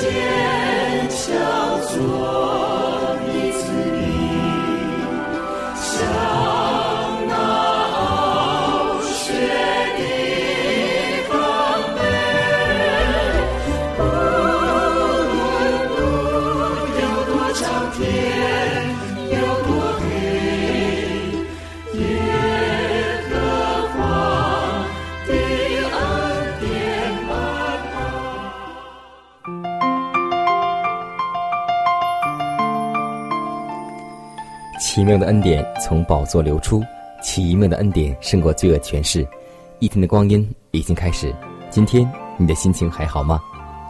奇妙的恩典从宝座流出，奇妙的恩典胜过罪恶权势。一天的光阴已经开始，今天你的心情还好吗？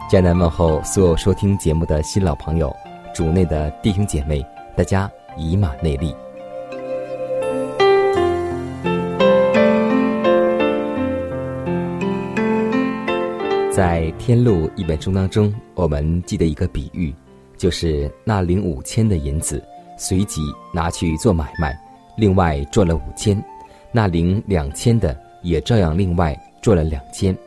迦南问候所有收听节目的新老朋友，主内的弟兄姐妹，大家以马内利。在《天路》一本书当中，我们记得一个比喻，就是那领五千的银子。随即拿去做买卖，另外赚了五千，那领两千的也照样另外赚了两千。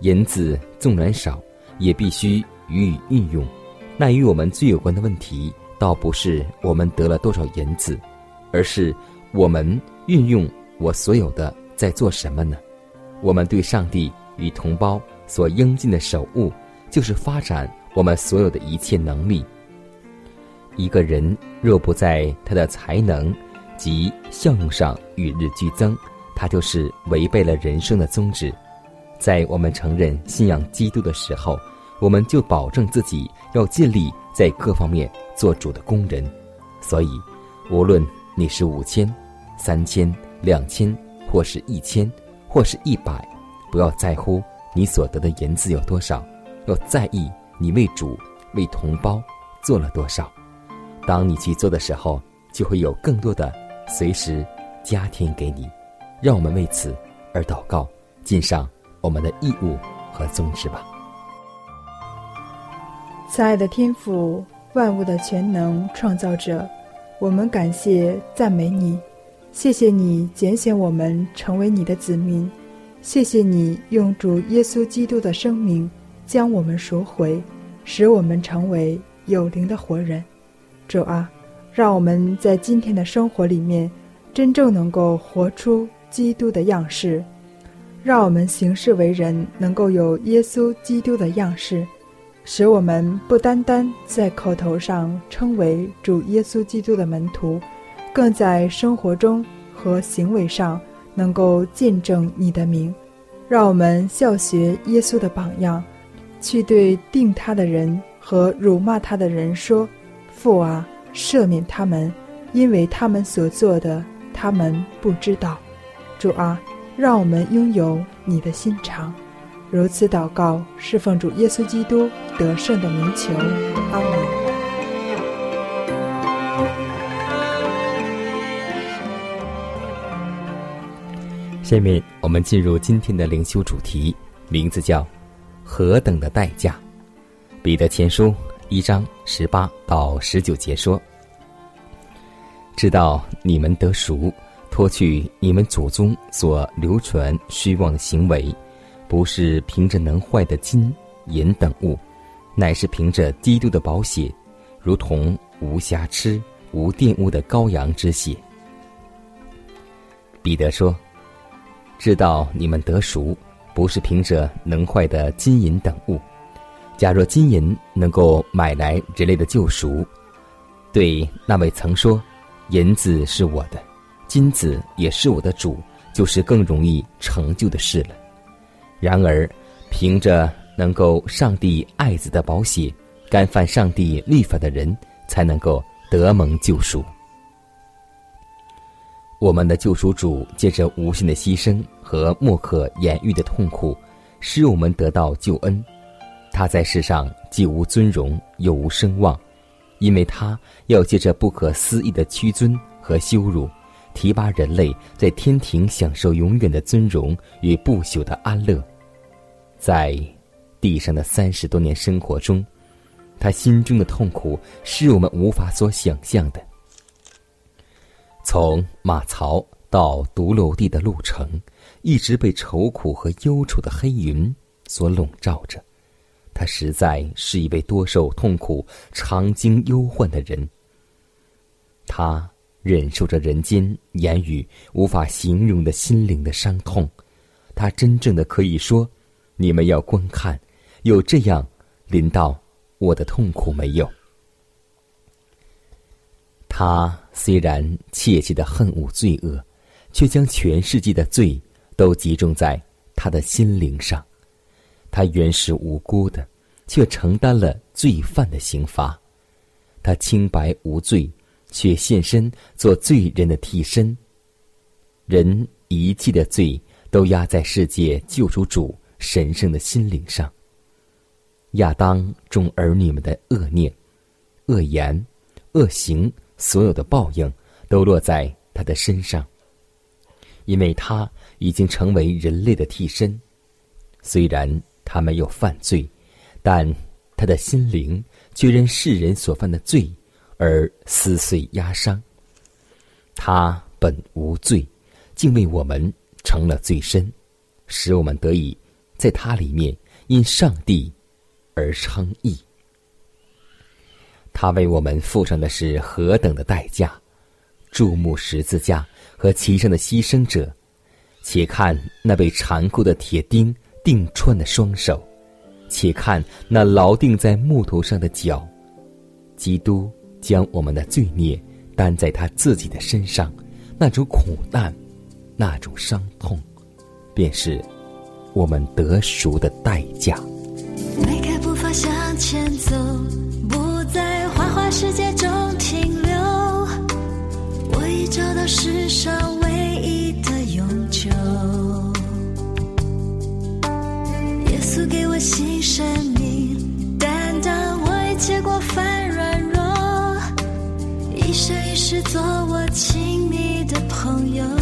银子纵然少，也必须予以运用。那与我们最有关的问题，倒不是我们得了多少银子，而是我们运用我所有的在做什么呢？我们对上帝与同胞所应尽的守护，就是发展我们所有的一切能力。一个人若不在他的才能及效用上与日俱增，他就是违背了人生的宗旨。在我们承认信仰基督的时候，我们就保证自己要尽力在各方面做主的工人。所以，无论你是五千、三千、两千，或是一千，或是一百，不要在乎你所得的银子有多少，要在意你为主、为同胞做了多少。当你去做的时候，就会有更多的随时加添给你。让我们为此而祷告，尽上我们的义务和宗旨吧。慈爱的天父，万物的全能创造者，我们感谢赞美你，谢谢你拣选我们成为你的子民，谢谢你用主耶稣基督的生命将我们赎回，使我们成为有灵的活人。主啊，让我们在今天的生活里面，真正能够活出基督的样式；让我们行事为人能够有耶稣基督的样式，使我们不单单在口头上称为主耶稣基督的门徒，更在生活中和行为上能够见证你的名。让我们效学耶稣的榜样，去对定他的人和辱骂他的人说。父啊，赦免他们，因为他们所做的，他们不知道。主啊，让我们拥有你的心肠。如此祷告，侍奉主耶稣基督得胜的名求。阿门。下面我们进入今天的灵修主题，名字叫“何等的代价”。彼得前书。一章十八到十九节说：“知道你们得赎，脱去你们祖宗所流传虚妄的行为，不是凭着能坏的金银等物，乃是凭着基督的宝血，如同无瑕疵、无玷污的羔羊之血。”彼得说：“知道你们得赎，不是凭着能坏的金银等物。”假若金银能够买来人类的救赎，对那位曾说“银子是我的，金子也是我的主”，就是更容易成就的事了。然而，凭着能够上帝爱子的宝血，干犯上帝律法的人，才能够得蒙救赎。我们的救赎主借着无限的牺牲和莫可言喻的痛苦，使我们得到救恩。他在世上既无尊荣，又无声望，因为他要借着不可思议的屈尊和羞辱，提拔人类在天庭享受永远的尊荣与不朽的安乐。在地上的三十多年生活中，他心中的痛苦是我们无法所想象的。从马槽到独楼地的路程，一直被愁苦和忧愁的黑云所笼罩着。他实在是一位多受痛苦、常经忧患的人。他忍受着人间言语无法形容的心灵的伤痛。他真正的可以说：“你们要观看，有这样临到我的痛苦没有？”他虽然切切的恨恶罪恶，却将全世界的罪都集中在他的心灵上。他原是无辜的，却承担了罪犯的刑罚。他清白无罪，却现身做罪人的替身。人一切的罪都压在世界救赎主神圣的心灵上。亚当众儿女们的恶念、恶言、恶行。所有的报应都落在他的身上，因为他已经成为人类的替身。虽然他没有犯罪，但他的心灵却因世人所犯的罪而撕碎压伤。他本无罪，竟为我们成了罪身，使我们得以在他里面因上帝而称义。他为我们付上的是何等的代价！注目十字架和其上的牺牲者，且看那被残酷的铁钉钉穿的双手，且看那牢钉在木头上的脚。基督将我们的罪孽担在他自己的身上，那种苦难，那种伤痛，便是我们得赎的代价。迈开步伐向前走。不在花花世界中停留，我已找到世上稣给我新生命，担当我一切过犯软弱，一生一世做我亲密的朋友。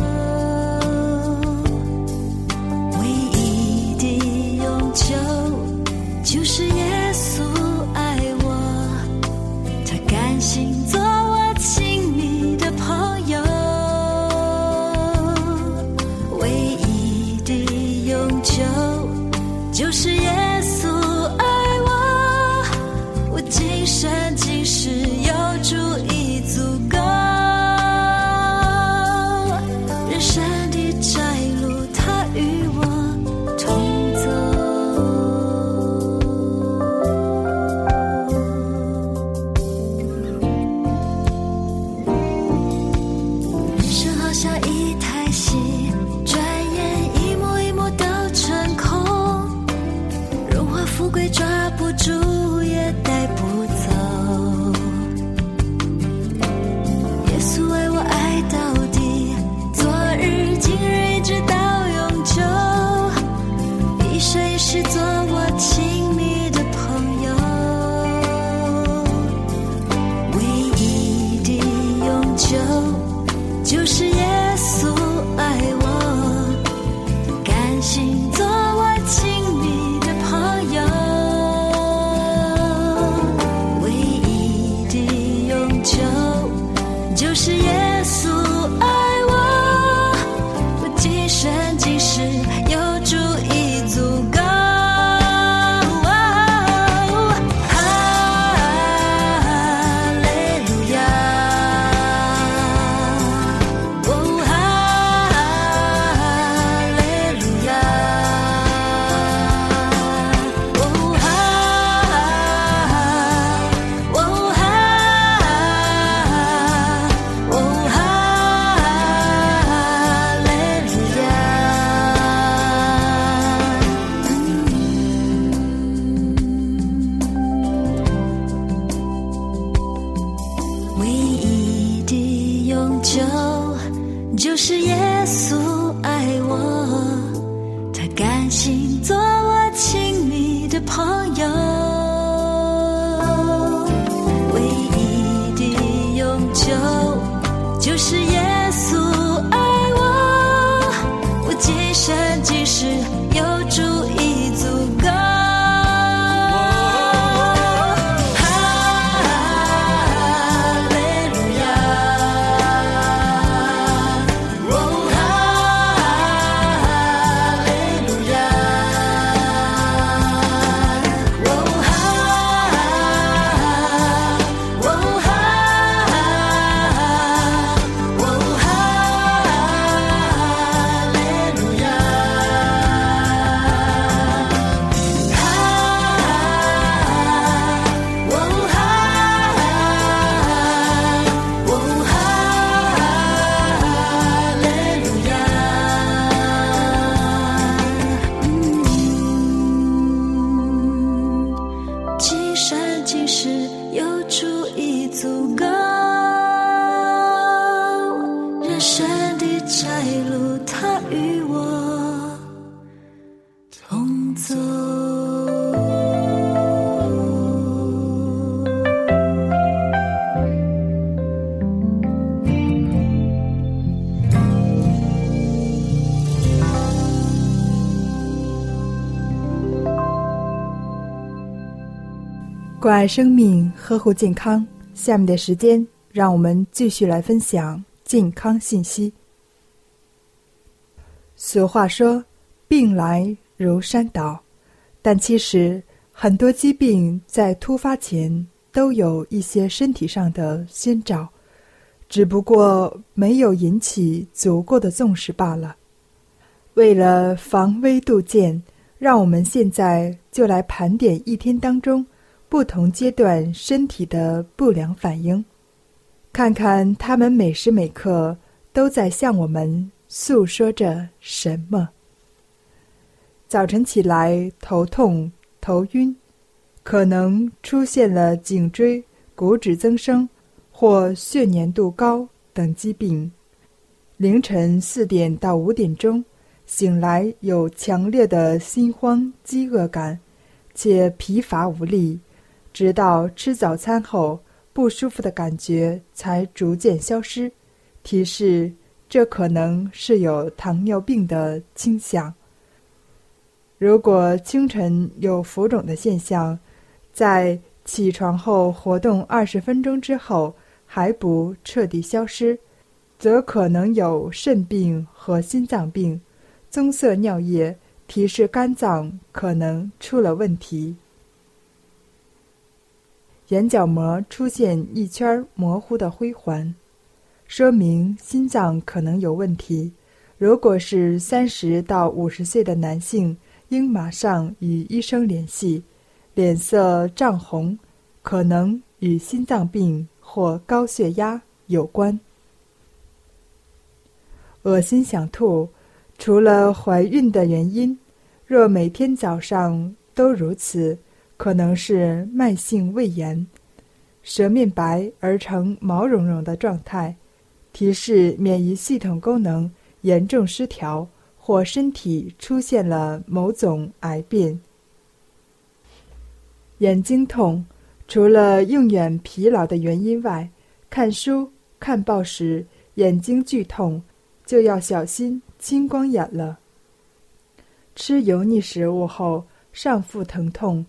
关爱生命，呵护健康。下面的时间，让我们继续来分享健康信息。俗话说：“病来如山倒”，但其实很多疾病在突发前都有一些身体上的先兆，只不过没有引起足够的重视罢了。为了防微杜渐，让我们现在就来盘点一天当中不同阶段身体的不良反应，看看他们每时每刻都在向我们诉说着什么。早晨起来头痛、头晕，可能出现了颈椎骨质增生或血粘度高等疾病。凌晨四点到五点钟醒来，有强烈的心慌、饥饿感，且疲乏无力，直到吃早餐后，不舒服的感觉才逐渐消失，提示这可能是有糖尿病的倾向。如果清晨有浮肿的现象，在起床后活动二十分钟之后还不彻底消失，则可能有肾病和心脏病。棕色尿液提示肝脏可能出了问题。眼角膜出现一圈模糊的灰环，说明心脏可能有问题。如果是三十到五十岁的男性，应马上与医生联系。脸色涨红，可能与心脏病或高血压有关。恶心想吐，除了怀孕的原因，若每天早上都如此，可能是慢性胃炎。舌面白而呈毛茸茸的状态，提示免疫系统功能严重失调，或身体出现了某种癌变。眼睛痛，除了用眼疲劳的原因外，看书、看报时眼睛剧痛，就要小心青光眼了。吃油腻食物后上腹疼痛，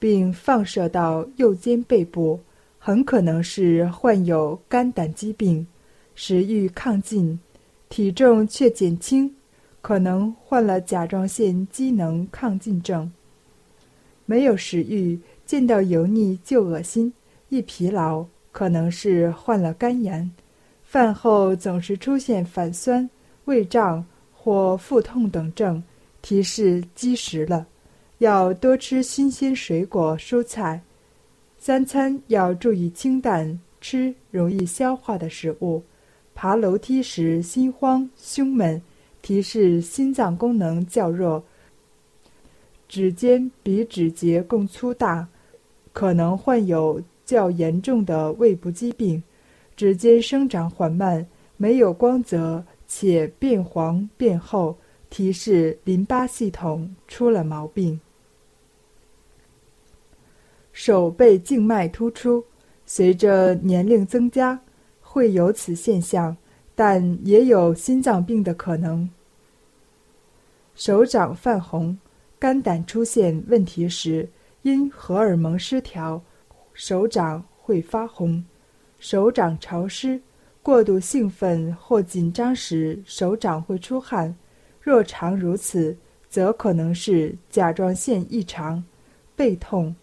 并放射到右肩背部，很可能是患有肝胆疾病。食欲亢进，体重却减轻，可能患了甲状腺机能亢进症。没有食欲，见到油腻就恶心；一疲劳，可能是患了肝炎。饭后总是出现反酸、胃胀或腹痛等症，提示积食了。要多吃新鲜水果、蔬菜。三餐要注意清淡，吃容易消化的食物。爬楼梯时心慌、胸闷，提示心脏功能较弱。指尖比指节更粗大，可能患有较严重的胃部疾病。指尖生长缓慢，没有光泽且变黄变厚，提示淋巴系统出了毛病。手背静脉突出，随着年龄增加，会有此现象，但也有心脏病的可能。手掌泛红，肝胆出现问题时，因荷尔蒙失调，手掌会发红。手掌潮湿、过度兴奋或紧张时，手掌会出汗。若常如此，则可能是甲状腺异常。背痛。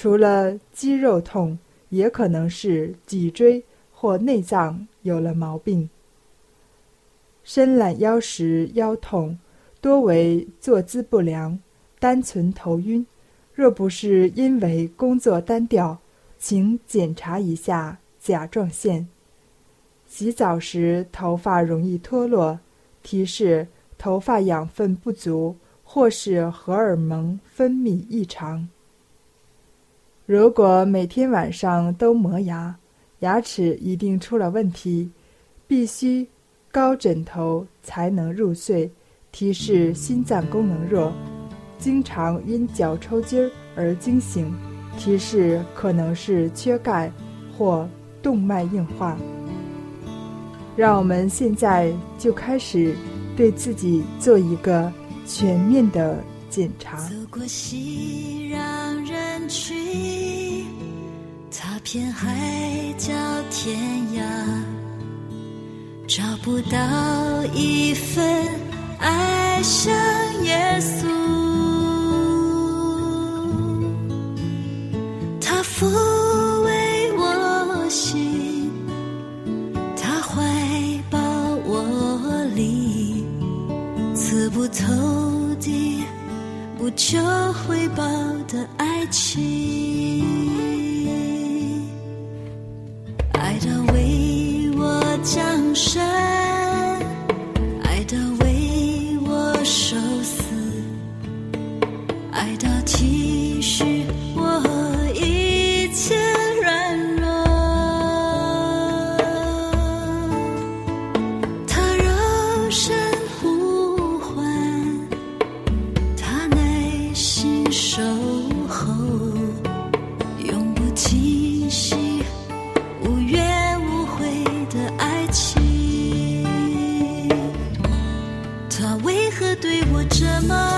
除了肌肉痛，也可能是脊椎或内脏有了毛病。伸懒腰时腰痛，多为坐姿不良，单纯头晕。若不是因为工作单调，请检查一下甲状腺。洗澡时头发容易脱落，提示头发养分不足，或是荷尔蒙分泌异常。如果每天晚上都磨牙，牙齿一定出了问题，必须高枕头才能入睡，提示心脏功能弱。经常因脚抽筋儿而惊醒，提示可能是缺钙或动脉硬化。让我们现在就开始对自己做一个全面的检查。走过熙攘去踏遍海角天涯，找不到一份爱像耶稣。他什么？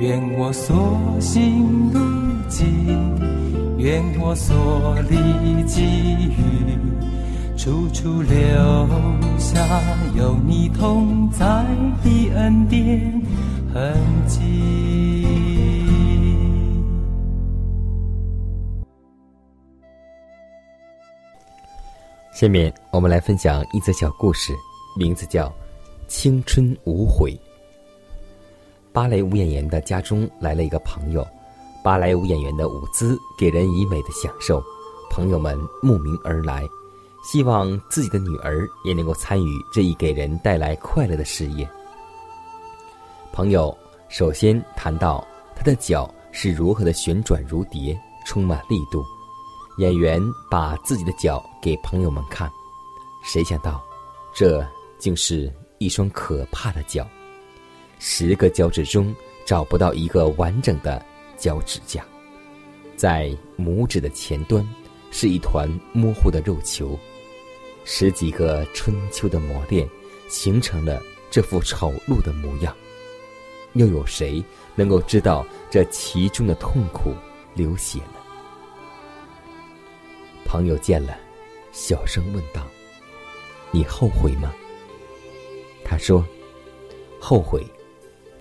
愿我所行路径，愿我所历际遇，处处留下有你同在的恩典痕迹。下面我们来分享一则小故事，名字叫《青春无悔》。芭蕾舞演员的家中来了一个朋友，芭蕾舞演员的舞姿给人以美的享受，朋友们慕名而来，希望自己的女儿也能够参与这一给人带来快乐的事业。朋友首先谈到他的脚是如何的旋转如蝶，充满力度。演员把自己的脚给朋友们看，谁想到，这竟是一双可怕的脚。十个脚趾中找不到一个完整的脚趾甲，在拇指的前端是一团模糊的肉球。十几个春秋的磨练，形成了这副丑陋的模样。又有谁能够知道这其中的痛苦、流血呢？朋友见了，小声问道：“你后悔吗？”他说：“后悔。”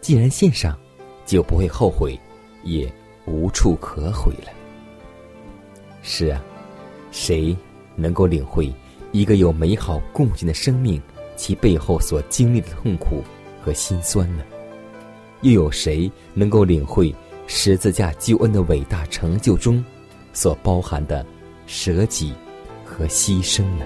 既然献上，就不会后悔，也无处可悔了。是啊，谁能够领会一个有美好贡献的生命，其背后所经历的痛苦和心酸呢？又有谁能够领会十字架救恩的伟大成就中所包含的舍己和牺牲呢？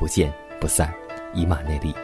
不见不散，以马内利。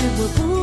是我不